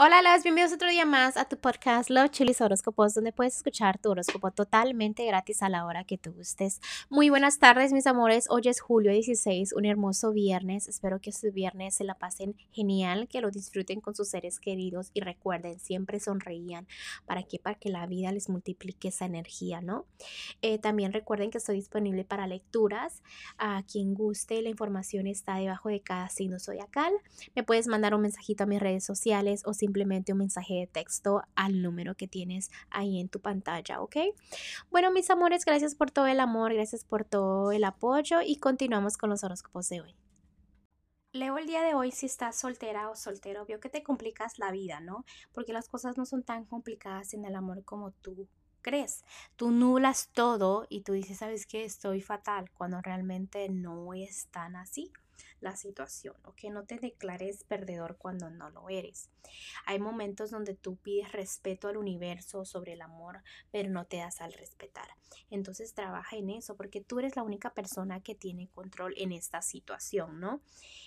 Hola, las bienvenidos otro día más a tu podcast Love Chilis Horóscopos, donde puedes escuchar tu horóscopo totalmente gratis a la hora que tú gustes. Muy buenas tardes, mis amores. Hoy es julio 16, un hermoso viernes. Espero que este viernes se la pasen genial, que lo disfruten con sus seres queridos y recuerden, siempre sonreían. ¿Para qué? Para que la vida les multiplique esa energía, ¿no? Eh, también recuerden que estoy disponible para lecturas. A quien guste, la información está debajo de cada signo zodiacal. Me puedes mandar un mensajito a mis redes sociales o si simplemente un mensaje de texto al número que tienes ahí en tu pantalla, ¿ok? Bueno, mis amores, gracias por todo el amor, gracias por todo el apoyo y continuamos con los horóscopos de hoy. Leo el día de hoy si estás soltera o soltero, veo que te complicas la vida, ¿no? Porque las cosas no son tan complicadas en el amor como tú crees. Tú nulas todo y tú dices, ¿sabes qué? Estoy fatal, cuando realmente no es tan así la situación, ¿ok? No te declares perdedor cuando no lo eres. Hay momentos donde tú pides respeto al universo sobre el amor, pero no te das al respetar. Entonces trabaja en eso porque tú eres la única persona que tiene control en esta situación, ¿no?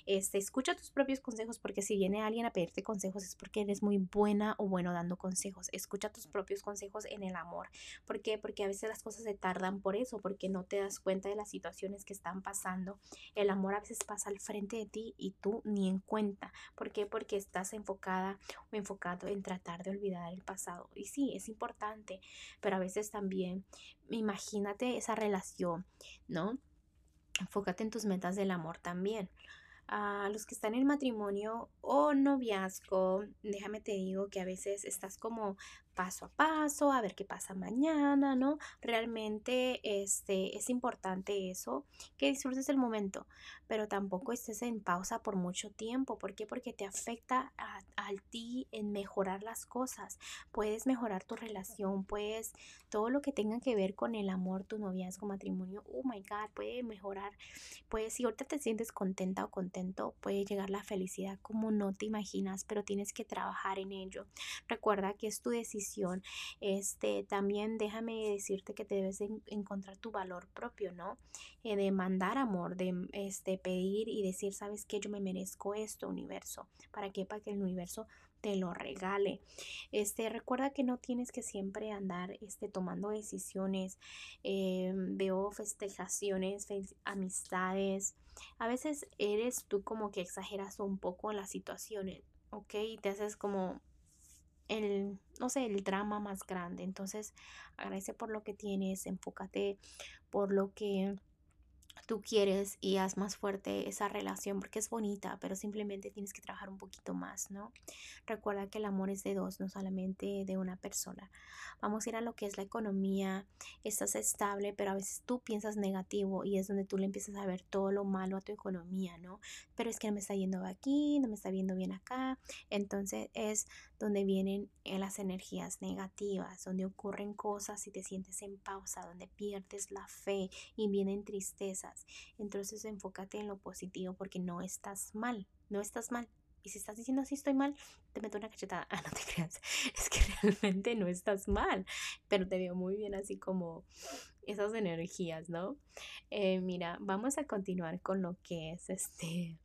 Este, escucha tus propios consejos porque si viene alguien a pedirte consejos es porque eres muy buena o bueno dando consejos. Escucha tus propios consejos en el amor. ¿Por qué? Porque a veces las cosas se tardan por eso, porque no te das cuenta de las situaciones que están pasando. El amor a veces pasa al frente de ti y tú ni en cuenta. ¿Por qué? Porque estás enfocada o enfocado en tratar de olvidar el pasado. Y sí, es importante, pero a veces también imagínate esa relación, ¿no? Enfócate en tus metas del amor también. A los que están en matrimonio o noviazgo, déjame te digo que a veces estás como paso a paso, a ver qué pasa mañana, ¿no? Realmente este, es importante eso, que disfrutes el momento, pero tampoco estés en pausa por mucho tiempo. ¿Por qué? Porque te afecta a, ti en mejorar las cosas. Puedes mejorar tu relación, puedes, todo lo que tenga que ver con el amor, tu noviazgo, matrimonio, oh my God, puede mejorar. Puedes, si ahorita te sientes contenta o contento, puede llegar la felicidad como no te imaginas, pero tienes que trabajar en ello. Recuerda que es tu decisión este, también déjame decirte que te debes encontrar tu valor propio, ¿no? Eh, de mandar amor, de este, pedir y decir, ¿sabes qué? Yo me merezco esto, universo. ¿Para qué? Para que el universo te lo regale. Este, recuerda que no tienes que siempre andar este, tomando decisiones. Eh, veo festejaciones, amistades. A veces eres tú como que exageras un poco las situaciones, ¿ok? Y te haces como el, no sé, el drama más grande. Entonces, agradece por lo que tienes, enfócate por lo que tú quieres y haz más fuerte esa relación porque es bonita, pero simplemente tienes que trabajar un poquito más, ¿no? Recuerda que el amor es de dos, no solamente de una persona. Vamos a ir a lo que es la economía, estás estable, pero a veces tú piensas negativo y es donde tú le empiezas a ver todo lo malo a tu economía, ¿no? Pero es que no me está yendo aquí, no me está viendo bien acá, entonces es donde vienen eh, las energías negativas, donde ocurren cosas y te sientes en pausa, donde pierdes la fe y vienen entonces enfócate en lo positivo porque no estás mal, no estás mal. Y si estás diciendo así estoy mal, te meto una cachetada. Ah, no te creas. Es que realmente no estás mal. Pero te veo muy bien así como esas energías, ¿no? Eh, mira, vamos a continuar con lo que es este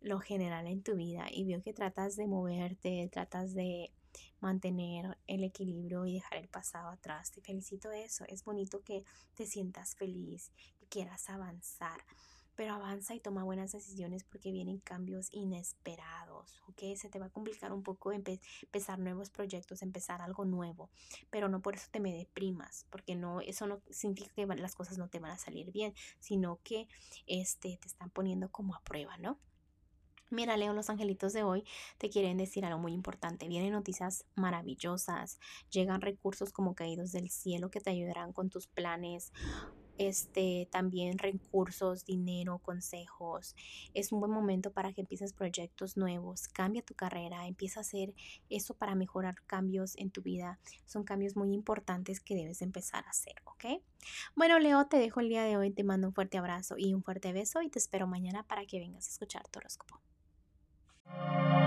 lo general en tu vida. Y veo que tratas de moverte, tratas de mantener el equilibrio y dejar el pasado atrás. Te felicito eso. Es bonito que te sientas feliz y quieras avanzar. Pero avanza y toma buenas decisiones porque vienen cambios inesperados, ¿ok? Se te va a complicar un poco empezar nuevos proyectos, empezar algo nuevo, pero no por eso te me deprimas, porque no, eso no significa que las cosas no te van a salir bien, sino que este, te están poniendo como a prueba, ¿no? Mira, Leo, los angelitos de hoy te quieren decir algo muy importante. Vienen noticias maravillosas, llegan recursos como caídos del cielo que te ayudarán con tus planes. Este, también recursos, dinero, consejos. Es un buen momento para que empieces proyectos nuevos. Cambia tu carrera, empieza a hacer eso para mejorar cambios en tu vida. Son cambios muy importantes que debes empezar a hacer, ¿ok? Bueno, Leo, te dejo el día de hoy. Te mando un fuerte abrazo y un fuerte beso y te espero mañana para que vengas a escuchar tu horóscopo. Bye.